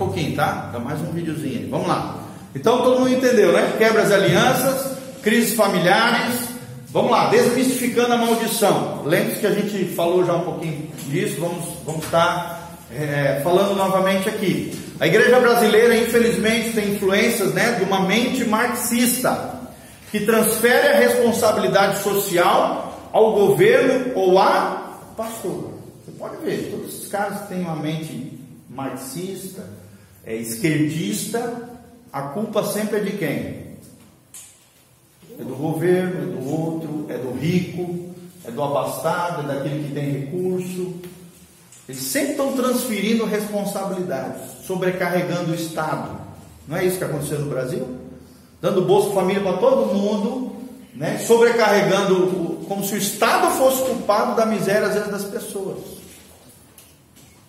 pouquinho, tá? Dá mais um videozinho aí. Vamos lá. Então todo mundo entendeu, né? Quebra as alianças, crises familiares. Vamos lá, desmistificando a maldição. Lembre-se que a gente falou já um pouquinho disso, vamos, vamos estar é, falando novamente aqui. A igreja brasileira, infelizmente, tem influências né, de uma mente marxista, que transfere a responsabilidade social ao governo ou a pastor. Você pode ver, todos esses caras têm uma mente marxista, é, esquerdista, a culpa sempre é de quem? É do governo, é do outro, é do rico, é do abastado, é daquele que tem recurso. Eles sempre estão transferindo responsabilidades, sobrecarregando o Estado. Não é isso que aconteceu no Brasil? Dando Bolsa Família para todo mundo, né? sobrecarregando, como se o Estado fosse culpado da miséria, às vezes, das pessoas.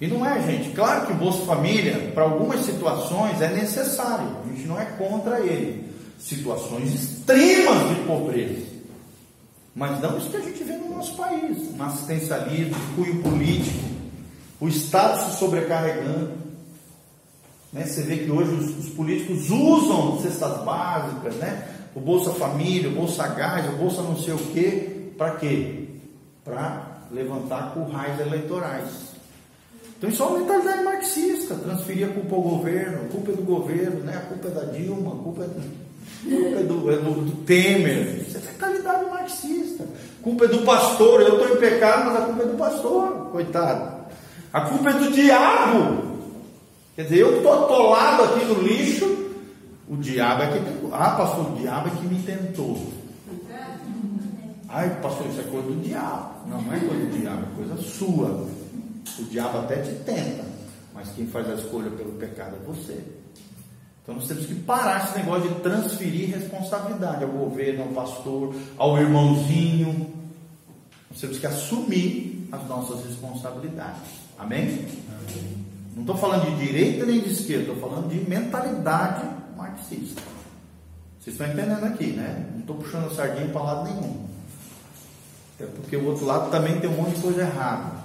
E não é, gente. Claro que o Bolsa Família, para algumas situações, é necessário. A gente não é contra ele. Situações extremas de pobreza. Mas não isso que a gente vê no nosso país. Um assistencialismo, cunho político, o Estado se sobrecarregando. Né? Você vê que hoje os, os políticos usam cestas básicas, né? o Bolsa Família, o Bolsa Gás, o Bolsa não sei o quê. Para quê? Para levantar currais eleitorais. Então isso é uma mentalidade marxista, transferir a culpa ao governo, a culpa é do governo, né? a culpa é da Dilma, a culpa é do, culpa é do, é do, do Temer. Isso é mentalidade marxista. A culpa é do pastor, eu estou em pecado, mas a culpa é do pastor, coitado. A culpa é do diabo. Quer dizer, eu estou atolado aqui no lixo, o diabo é que. Ah, pastor, o diabo é que me tentou. Ai, pastor, isso é coisa do diabo. Não, não é coisa do diabo, é coisa sua. O diabo até te tenta, mas quem faz a escolha pelo pecado é você. Então nós temos que parar esse negócio de transferir responsabilidade ao governo, ao pastor, ao irmãozinho. Nós temos que assumir as nossas responsabilidades. Amém? Amém. Não estou falando de direita nem de esquerda, estou falando de mentalidade marxista. Vocês estão entendendo aqui, né? Não estou puxando a sardinha para lado nenhum. É porque o outro lado também tem um monte de coisa errada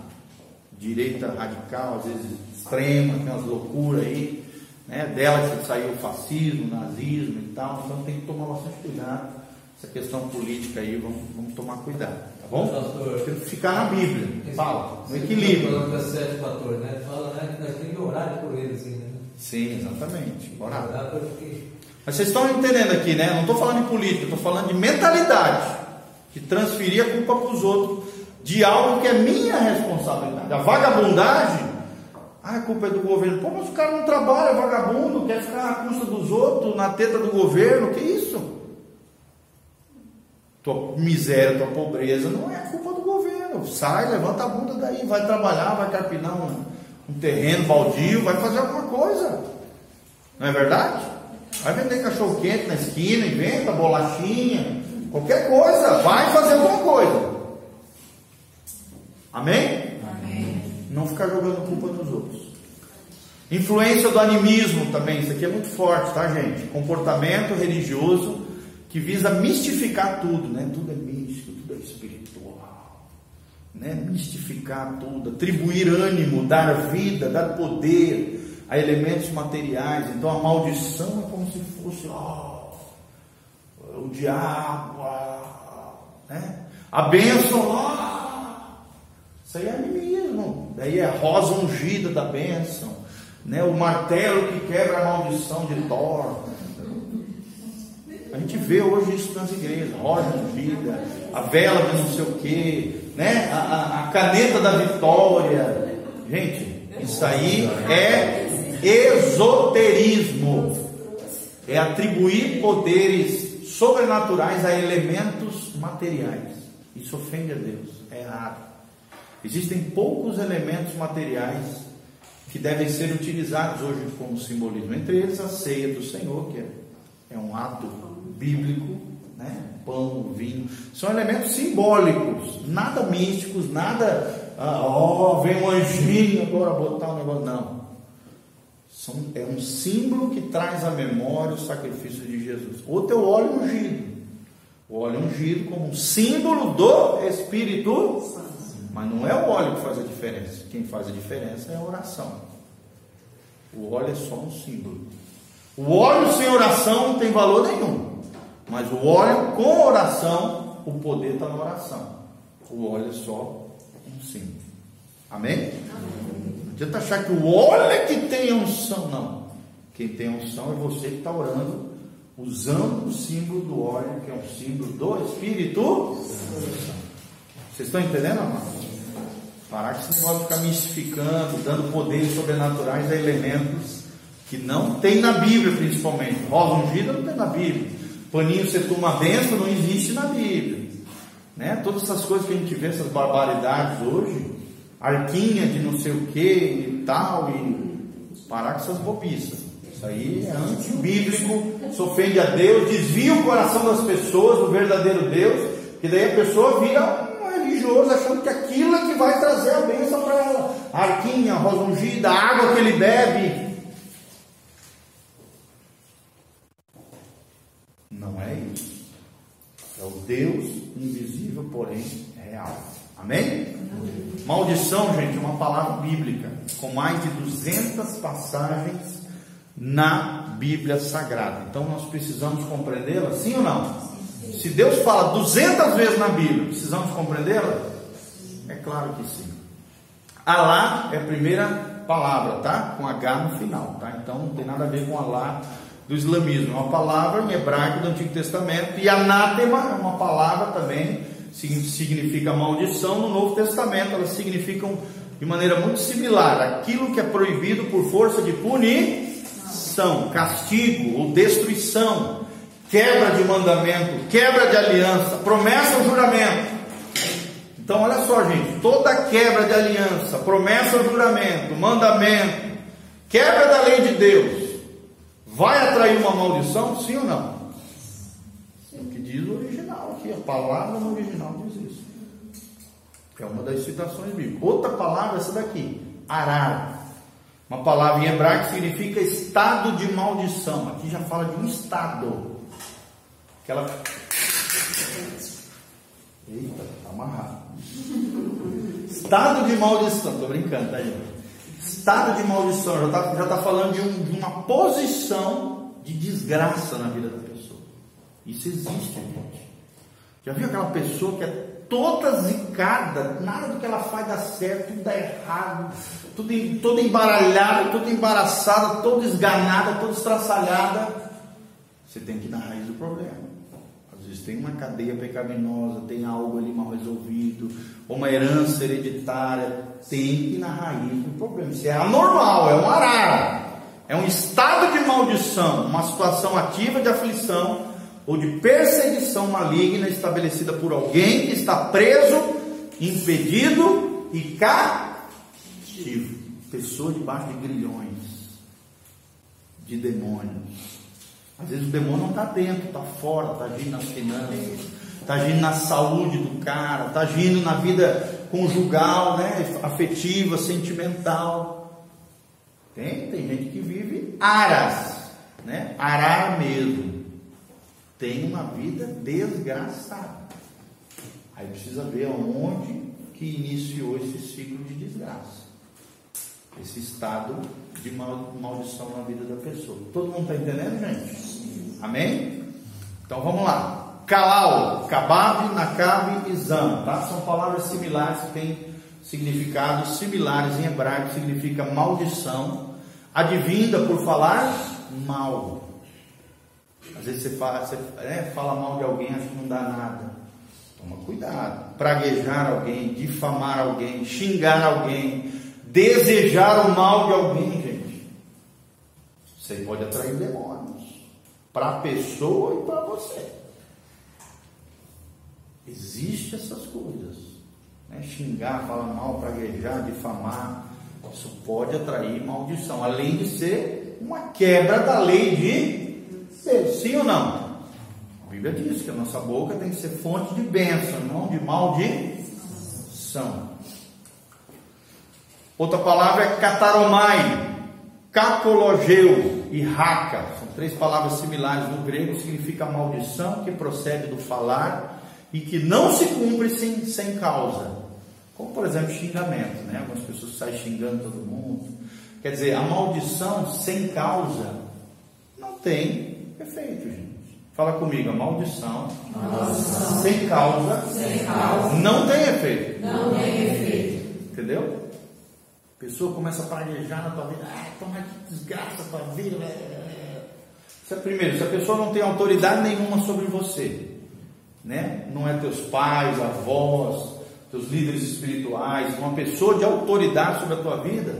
direita radical, às vezes extrema, tem umas loucuras aí, né? dela que saiu o fascismo, o nazismo e tal, então tem que tomar bastante cuidado. Essa questão política aí, vamos, vamos tomar cuidado, tá bom? Pastor, tem que ficar na Bíblia, fala, no equilíbrio. Falando das sete fatores, né? Fala né, que nós temos que orar por eles, assim, né? Sim, exatamente. Orar. Mas vocês estão entendendo aqui, né? Não estou falando de política, estou falando de mentalidade. De transferir a culpa para os outros de algo que é minha responsabilidade. A vagabundagem, ah, a culpa é do governo. Pô, mas o cara não trabalha, é vagabundo, quer ficar à custa dos outros, na teta do governo, que isso? Tua miséria, tua pobreza não é culpa do governo. Sai, levanta a bunda daí, vai trabalhar, vai carpinar um, um terreno baldio, vai fazer alguma coisa. Não é verdade? Vai vender cachorro quente na esquina, inventa bolachinha, qualquer coisa, vai fazer alguma coisa. Amém? Amém? Não ficar jogando culpa nos outros. Influência do animismo também, isso aqui é muito forte, tá, gente? Comportamento religioso que visa mistificar tudo, né? Tudo é místico, tudo é espiritual, né? Mistificar tudo, atribuir ânimo, dar vida, dar poder a elementos materiais. Então a maldição é como se fosse oh, o diabo, oh, né? A bênção, oh, isso aí é animismo. Daí é a rosa ungida da bênção. Né? O martelo que quebra a maldição de Thor. A gente vê hoje isso nas igrejas, rosa ungida, a vela de não sei o quê, né? a, a, a caneta da vitória. Gente, isso aí é esoterismo. É atribuir poderes sobrenaturais a elementos materiais. Isso ofende a Deus. É errado. Existem poucos elementos materiais que devem ser utilizados hoje como simbolismo, entre eles a ceia do Senhor, que é, é um ato bíblico, né? pão, vinho, são elementos simbólicos, nada místicos, nada, ah, ó, vem um anjinho agora botar um negócio, não. São, é um símbolo que traz à memória o sacrifício de Jesus. Outro é o óleo ungido. O óleo ungido como um símbolo do Espírito Santo. Mas não é o óleo que faz a diferença. Quem faz a diferença é a oração. O óleo é só um símbolo. O óleo sem oração não tem valor nenhum. Mas o óleo com oração, o poder está na oração. O óleo é só um símbolo. Amém? Não adianta achar que o óleo é que tem unção, não. Quem tem unção é você que está orando, usando o símbolo do óleo, que é um símbolo do Espírito Vocês estão entendendo, amados? Parar com esse negócio de ficar mistificando, dando poderes sobrenaturais a elementos que não tem na Bíblia, principalmente. Rosa ungida não tem na Bíblia. Paninho você toma benção não existe na Bíblia. Né? Todas essas coisas que a gente vê, essas barbaridades hoje, arquinha de não sei o que e tal, e parar com essas bobiças. Isso aí é antibíblico, se ofende a Deus, desvia o coração das pessoas do verdadeiro Deus, que daí a pessoa vira um religioso achando que é que vai trazer a bênção para ela. Arquinha, a rosa ungida, a água que ele bebe. Não é isso. É o Deus invisível, porém real. Amém? Amém? Maldição, gente, é uma palavra bíblica com mais de 200 passagens na Bíblia Sagrada. Então nós precisamos compreendê-la, sim ou não? Se Deus fala 200 vezes na Bíblia, precisamos compreendê-la? É claro que sim. Alá é a primeira palavra, tá? Com H no final, tá? Então não tem nada a ver com Alá do islamismo. É uma palavra em hebraico do Antigo Testamento. E anátema é uma palavra também, significa maldição no Novo Testamento. Elas significam de maneira muito similar aquilo que é proibido por força de punição, castigo ou destruição, quebra de mandamento, quebra de aliança, promessa ou juramento. Então, olha só, gente, toda quebra de aliança, promessa ou juramento, mandamento, quebra da lei de Deus, Vai atrair uma maldição? Sim ou não? Sim. O que diz o original aqui, a palavra no original diz isso. É uma das citações bíblicas. Outra palavra, essa daqui, arar. Uma palavra em hebraico que significa estado de maldição. Aqui já fala de um estado. Aquela. Eita, tá amarrado. Estado de maldição. Tô brincando, tá, gente? estado de maldição, já está já tá falando de, um, de, uma posição de desgraça na vida da pessoa. Isso existe, gente. Já viu aquela pessoa que é toda zicada, nada do que ela faz dá certo, tudo dá errado, tudo, toda embaralhada, toda embaraçada, toda esganada, toda estraçalhada. Você tem que ir na raiz do problema tem uma cadeia pecaminosa, tem algo ali mal resolvido, uma herança hereditária, tem que na raiz do problema. Isso é anormal, é um arara, é um estado de maldição, uma situação ativa de aflição ou de perseguição maligna estabelecida por alguém que está preso, impedido e cativo. Pessoa debaixo de grilhões, de demônios às vezes o demônio não está dentro, está fora, está agindo nas finanças, está agindo na saúde do cara, está agindo na vida conjugal, né? afetiva, sentimental. Tem, tem gente que vive aras, né? arar mesmo. Tem uma vida desgraçada. Aí precisa ver aonde que iniciou esse ciclo de desgraça. Esse estado de maldição na vida da pessoa. Todo mundo está entendendo, gente? Amém? Então vamos lá. Kalal, Kabab, Nakabe e Zam, tá? São palavras similares que têm significados similares em hebraico, significa maldição, advinda por falar mal. Às vezes você fala, você, é, fala mal de alguém, acha que não dá nada. Toma cuidado. Praguejar alguém, difamar alguém, xingar alguém, desejar o mal de alguém, gente. Você pode atrair demônios para a pessoa e para você. Existem essas coisas. Né? Xingar, falar mal, praguejar, difamar. Isso pode atrair maldição, além de ser uma quebra da lei de Deus. Sim ou não? A Bíblia diz que a nossa boca tem que ser fonte de bênção, não de maldição. Outra palavra é cataromai, cacologeu e raca. São três palavras similares no grego, significa maldição que procede do falar e que não se cumpre sem, sem causa. Como por exemplo xingamento, né? Algumas pessoas saem xingando todo mundo, Quer dizer, a maldição sem causa não tem efeito, gente. Fala comigo, a maldição, maldição. Sem, causa, sem causa não tem efeito. Não tem efeito. Entendeu? Pessoa começa a praguejar na tua vida, ah, toma que desgraça a tua vida. Se, primeiro, se a pessoa não tem autoridade nenhuma sobre você, né? não é teus pais, avós, teus líderes espirituais, uma pessoa de autoridade sobre a tua vida,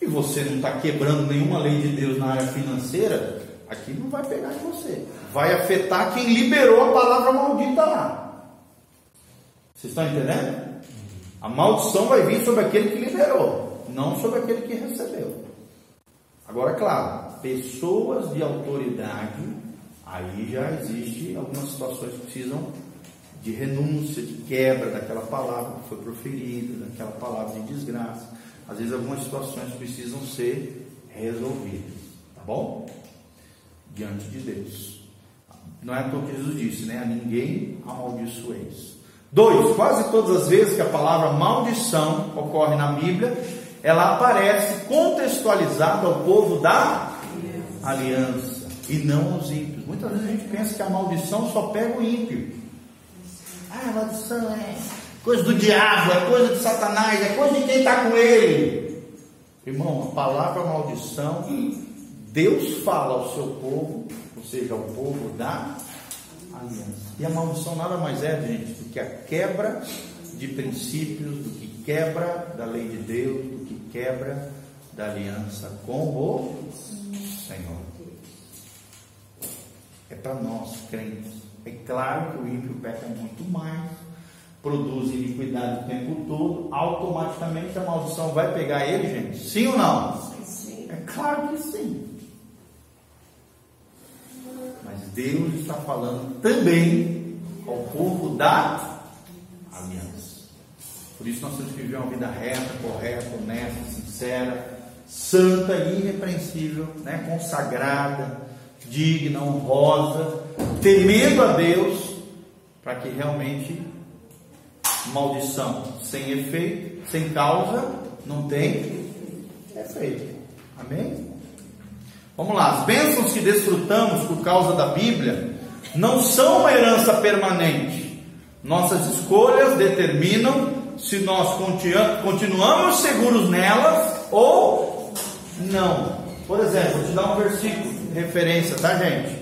e você não está quebrando nenhuma lei de Deus na área financeira, aqui não vai pegar em você. Vai afetar quem liberou a palavra maldita lá. Vocês estão entendendo? A maldição vai vir sobre aquele que liberou, não sobre aquele que recebeu. Agora, claro, pessoas de autoridade, aí já existe algumas situações que precisam de renúncia, de quebra daquela palavra que foi proferida, daquela palavra de desgraça. Às vezes algumas situações precisam ser resolvidas, tá bom? Diante de Deus. Não é o que Jesus disse, né? A ninguém amaldiçoeis. Dois, quase todas as vezes que a palavra maldição ocorre na Bíblia, ela aparece contextualizada ao povo da aliança e não aos ímpios. Muitas vezes a gente pensa que a maldição só pega o ímpio. Ah, maldição é coisa do diabo, é coisa de Satanás, é coisa de quem está com ele. Irmão, a palavra maldição, Deus fala ao seu povo, ou seja, ao povo da aliança. E a maldição nada mais é, gente, do que a quebra de princípios, do que quebra da lei de Deus, do que quebra da aliança com o Senhor. É para nós, crentes. É claro que o ímpio peca muito mais, produz iniquidade o tempo todo, automaticamente a maldição vai pegar ele, gente? Sim ou não? Sim. É claro que sim. Mas Deus está falando também ao povo da aliança. Por isso nós temos que viver uma vida reta, correta, honesta, sincera, santa e irrepreensível, né? consagrada, digna, honrosa, temendo a Deus, para que realmente maldição sem efeito, sem causa, não tem efeito. Amém? Vamos lá, as bênçãos que desfrutamos por causa da Bíblia não são uma herança permanente. Nossas escolhas determinam se nós continuamos seguros nelas ou não. Por exemplo, vou te dar um versículo de referência, tá, gente?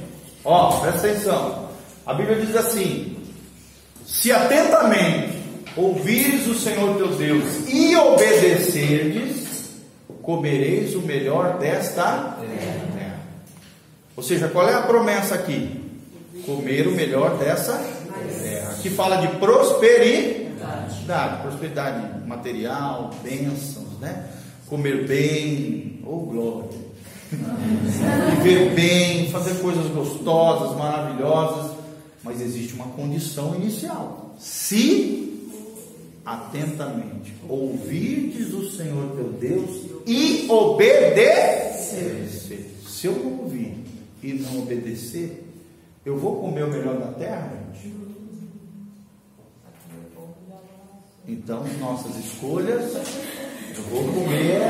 Ó, presta atenção. A Bíblia diz assim: Se atentamente ouvires o Senhor teu Deus e obedecerdes, comereis o melhor desta terra. Ou seja, qual é a promessa aqui? Comer o melhor dessa terra. Aqui fala de prosperidade, prosperidade material, bênçãos, né? Comer bem, ou oh, glória. Viver bem, fazer coisas gostosas, maravilhosas, mas existe uma condição inicial. Se atentamente ouvirdes o Senhor teu Deus e obedecer. Se eu não ouvir e não obedecer, eu vou comer o melhor da terra, gente? Então, nossas escolhas, eu vou comer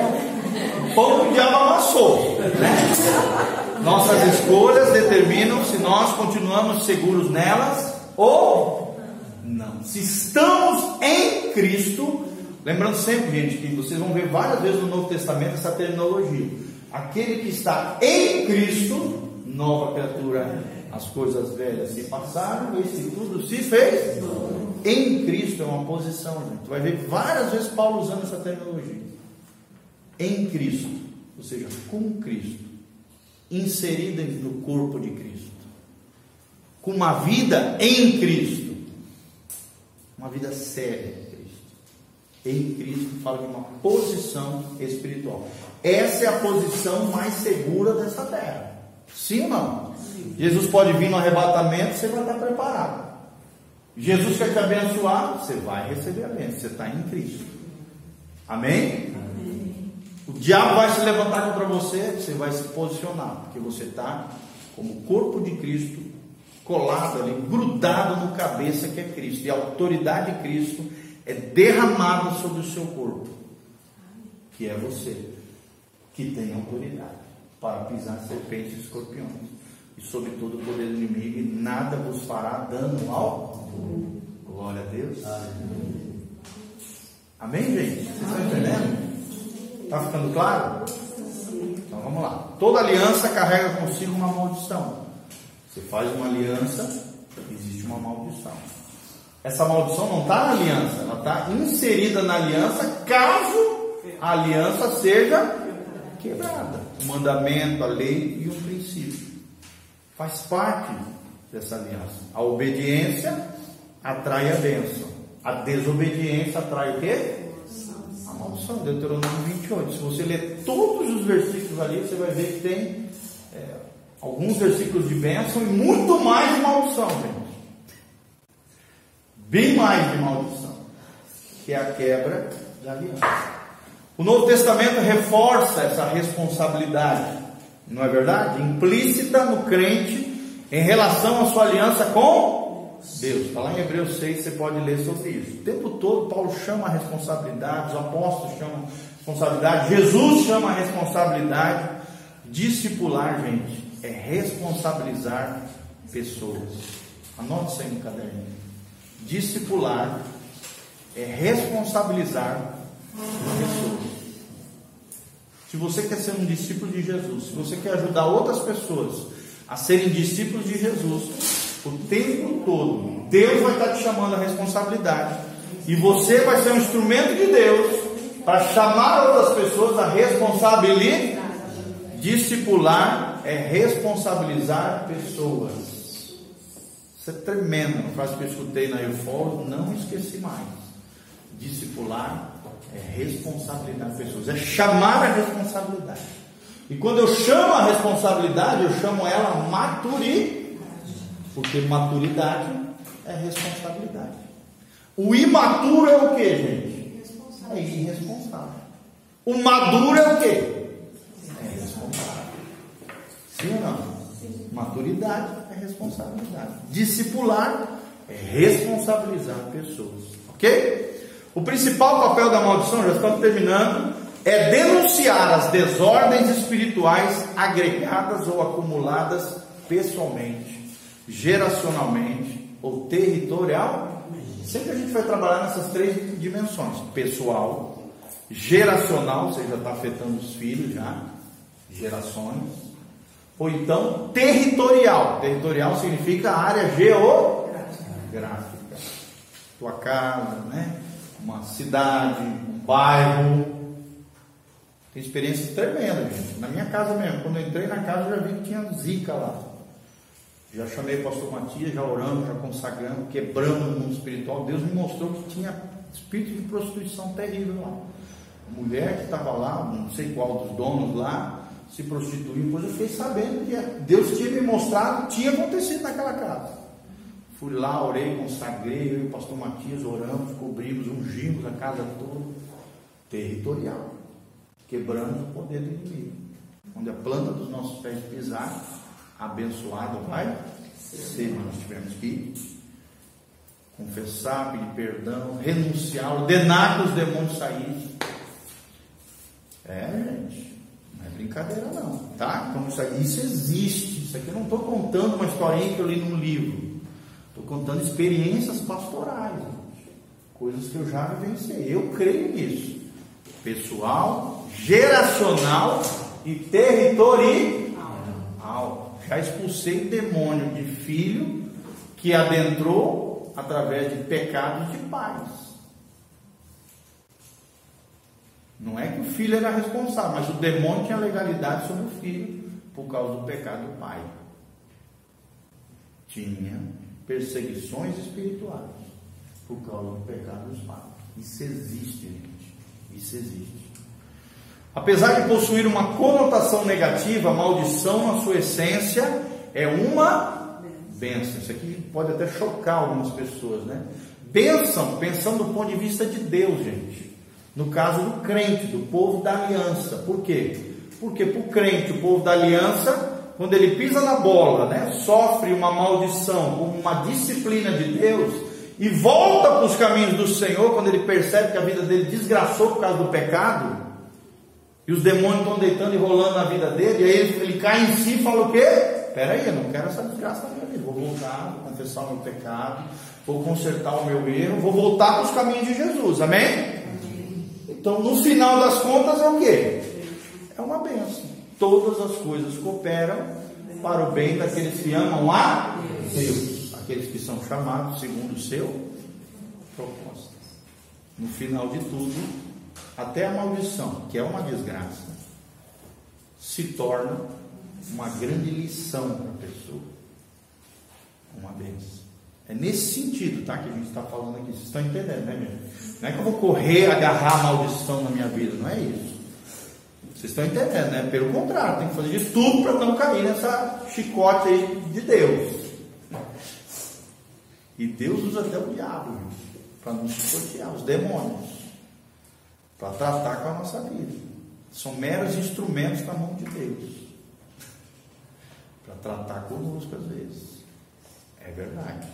pão que o diabo amassou. Né? Nossas escolhas determinam se nós continuamos seguros nelas ou não. Se estamos em Cristo, lembrando sempre, gente, que vocês vão ver várias vezes no Novo Testamento essa terminologia. Aquele que está em Cristo, nova criatura, as coisas velhas se passaram, esse tudo se fez. Em Cristo é uma posição, gente. Vai ver várias vezes Paulo usando essa terminologia. Em Cristo, ou seja, com Cristo, inserida no corpo de Cristo, com uma vida em Cristo, uma vida séria. Em Cristo fala de uma posição espiritual. Essa é a posição mais segura dessa terra. Sim ou não? Sim. Jesus pode vir no arrebatamento, você vai estar preparado. Jesus quer te abençoar, você vai receber a bênção, você está em Cristo. Amém? Amém? O diabo vai se levantar contra você, você vai se posicionar, porque você está como corpo de Cristo, colado ali, grudado no cabeça que é Cristo. E a autoridade de Cristo é derramada sobre o seu corpo, que é você. que tem autoridade para pisar serpentes e escorpiões, e sobre todo o poder do inimigo, e nada vos fará dano ao Glória a Deus. Amém, gente? Vocês estão entendendo? Está ficando claro? Então vamos lá. Toda aliança carrega consigo uma maldição. Você faz uma aliança, existe uma maldição. Essa maldição não está na aliança, ela está inserida na aliança caso a aliança seja quebrada. O mandamento, a lei e o princípio. Faz parte dessa aliança. A obediência atrai a bênção. A desobediência atrai o quê? A maldição. Deuteronômio 28. Se você ler todos os versículos ali, você vai ver que tem é, alguns versículos de bênção e muito mais de maldição, gente. Bem mais de maldição. Que é a quebra da aliança. O Novo Testamento reforça essa responsabilidade, não é verdade? Implícita no crente em relação à sua aliança com Deus. Está lá em Hebreus 6, você pode ler sobre isso. O tempo todo, Paulo chama a responsabilidade, os apóstolos chamam a responsabilidade, Jesus chama a responsabilidade. Discipular, gente, é responsabilizar pessoas. Anote isso aí no caderninho. Discipular é responsabilizar pessoas. Se você quer ser um discípulo de Jesus, se você quer ajudar outras pessoas a serem discípulos de Jesus, o tempo todo, Deus vai estar te chamando a responsabilidade. E você vai ser um instrumento de Deus para chamar outras pessoas a responsabilidade. Discipular é responsabilizar pessoas. Isso é tremendo. Uma frase que eu escutei na Eufor, não esqueci mais. Discipular é responsabilidade das pessoas, é chamar a responsabilidade. E quando eu chamo a responsabilidade, eu chamo ela maturidade. Porque maturidade é responsabilidade. O imaturo é o que, gente? É irresponsável. O maduro é o que? É responsável. Sim ou não? Sim. Maturidade é. Discipular é responsabilizar pessoas. Ok? O principal papel da maldição, já estamos terminando, é denunciar as desordens espirituais agregadas ou acumuladas pessoalmente, geracionalmente ou territorialmente. Sempre a gente vai trabalhar nessas três dimensões: pessoal, geracional, você já está afetando os filhos já, gerações, ou então territorial. Territorial significa área geográfica. Tua casa, né? uma cidade, um bairro. Tem experiências tremendas, gente. Na minha casa mesmo, quando eu entrei na casa, eu já vi que tinha zika lá. Já chamei o pastor Matias, já oramos, já consagramos, quebramos o mundo espiritual. Deus me mostrou que tinha espírito de prostituição terrível lá. Mulher que estava lá, não sei qual dos donos lá, se prostituiu. Depois eu fiquei sabendo que Deus tinha me mostrado, tinha acontecido naquela casa. Fui lá, orei, consagrei, eu e o pastor Matias oramos, cobrimos, ungimos a casa toda. Territorial. Quebramos o poder do inimigo. Onde a planta dos nossos pés pisar, abençoado vai ser. Mas nós tivemos que confessar, pedir perdão, renunciar, ordenar que os demônios saíssem. É, gente. Brincadeira não, tá? Então isso, isso existe. Isso aqui eu não estou contando uma historinha que eu li num livro. Estou contando experiências pastorais, coisas que eu já vivenciei. Eu creio nisso. Pessoal, geracional e territorial. Já expulsei demônio de filho que adentrou através de pecados de pais. Não é que o filho era responsável, mas o demônio tinha legalidade sobre o filho por causa do pecado do pai. Tinha perseguições espirituais por causa do pecado dos pais. Isso existe, gente. Isso existe. Apesar de possuir uma conotação negativa, a maldição, na sua essência, é uma bênção. Isso aqui pode até chocar algumas pessoas, né? Bênção, pensando do ponto de vista de Deus, gente. No caso do crente, do povo da aliança. Por quê? Porque para o crente, o povo da aliança, quando ele pisa na bola, né, sofre uma maldição, uma disciplina de Deus, e volta para os caminhos do Senhor, quando ele percebe que a vida dele desgraçou por causa do pecado, E os demônios estão deitando e rolando na vida dele, e aí ele, ele cai em si e fala o quê? Peraí, eu não quero essa desgraça na minha vida. Vou voltar, vou confessar o meu pecado, vou consertar o meu erro, vou voltar para os caminhos de Jesus. Amém? Então, no final das contas, é o quê? É uma benção. Todas as coisas cooperam para o bem daqueles que amam a Deus, aqueles que são chamados segundo o seu propósito. No final de tudo, até a maldição, que é uma desgraça, se torna uma grande lição para a pessoa. Uma benção. É nesse sentido, tá? Que a gente está falando aqui. Vocês estão entendendo, né, gente? Não é que eu vou correr, agarrar a maldição na minha vida, não é isso. Vocês estão entendendo, né? Pelo contrário, tem que fazer de tudo para não cair nessa chicote aí de Deus. E Deus usa até o diabo para nos chicotear, os demônios, para tratar com a nossa vida. São meros instrumentos na mão de Deus para tratar conosco às vezes. É verdade,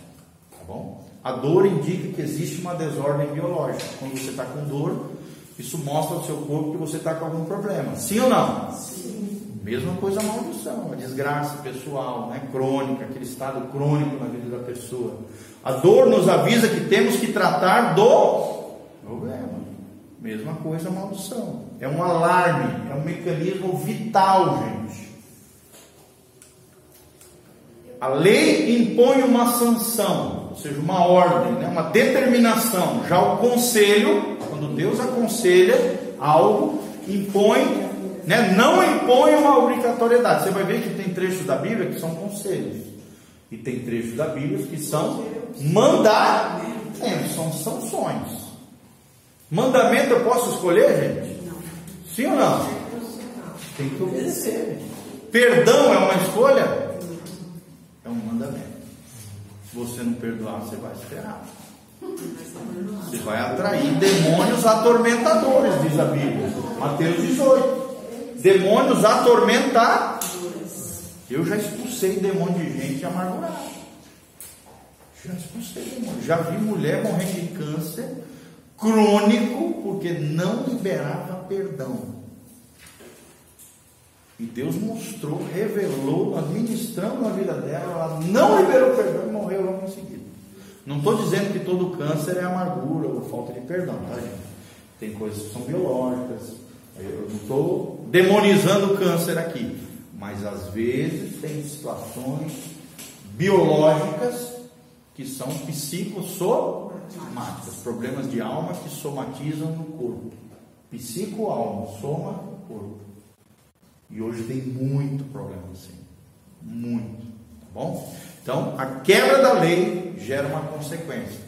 tá bom? A dor indica que existe uma desordem biológica. Quando você está com dor, isso mostra ao seu corpo que você está com algum problema. Sim ou não? Sim. Mesma coisa a maldição, a desgraça pessoal, né? crônica, aquele estado crônico na vida da pessoa. A dor nos avisa que temos que tratar do problema. Mesma coisa a maldição. É um alarme, é um mecanismo vital, gente. A lei impõe uma sanção, ou seja, uma ordem, né? uma determinação. Já o conselho, quando Deus aconselha algo, impõe, né? não impõe uma obrigatoriedade. Você vai ver que tem trechos da Bíblia que são conselhos, e tem trechos da Bíblia que são mandamentos, são sanções. Mandamento eu posso escolher, gente? Sim ou não? Tem que obedecer. Perdão é uma escolha? É um mandamento. Se você não perdoar, você vai esperar. Você vai atrair demônios atormentadores, diz a Bíblia. Mateus 18. Demônios atormentadores. Eu já expulsei demônio de gente amargurada. Já expulsei demônio. Já vi mulher morrendo de câncer crônico porque não liberava perdão. E Deus mostrou, revelou, administrando a vida dela, ela não liberou perdão e morreu logo em seguida. Não estou dizendo que todo câncer é amargura ou falta de perdão, tá gente? Tem coisas que são biológicas. Eu não estou demonizando o câncer aqui. Mas às vezes tem situações biológicas que são psicossomáticas, problemas de alma que somatizam no corpo. Psico-alma, soma corpo. E hoje tem muito problema assim. Muito. Tá bom? Então, a quebra da lei gera uma consequência.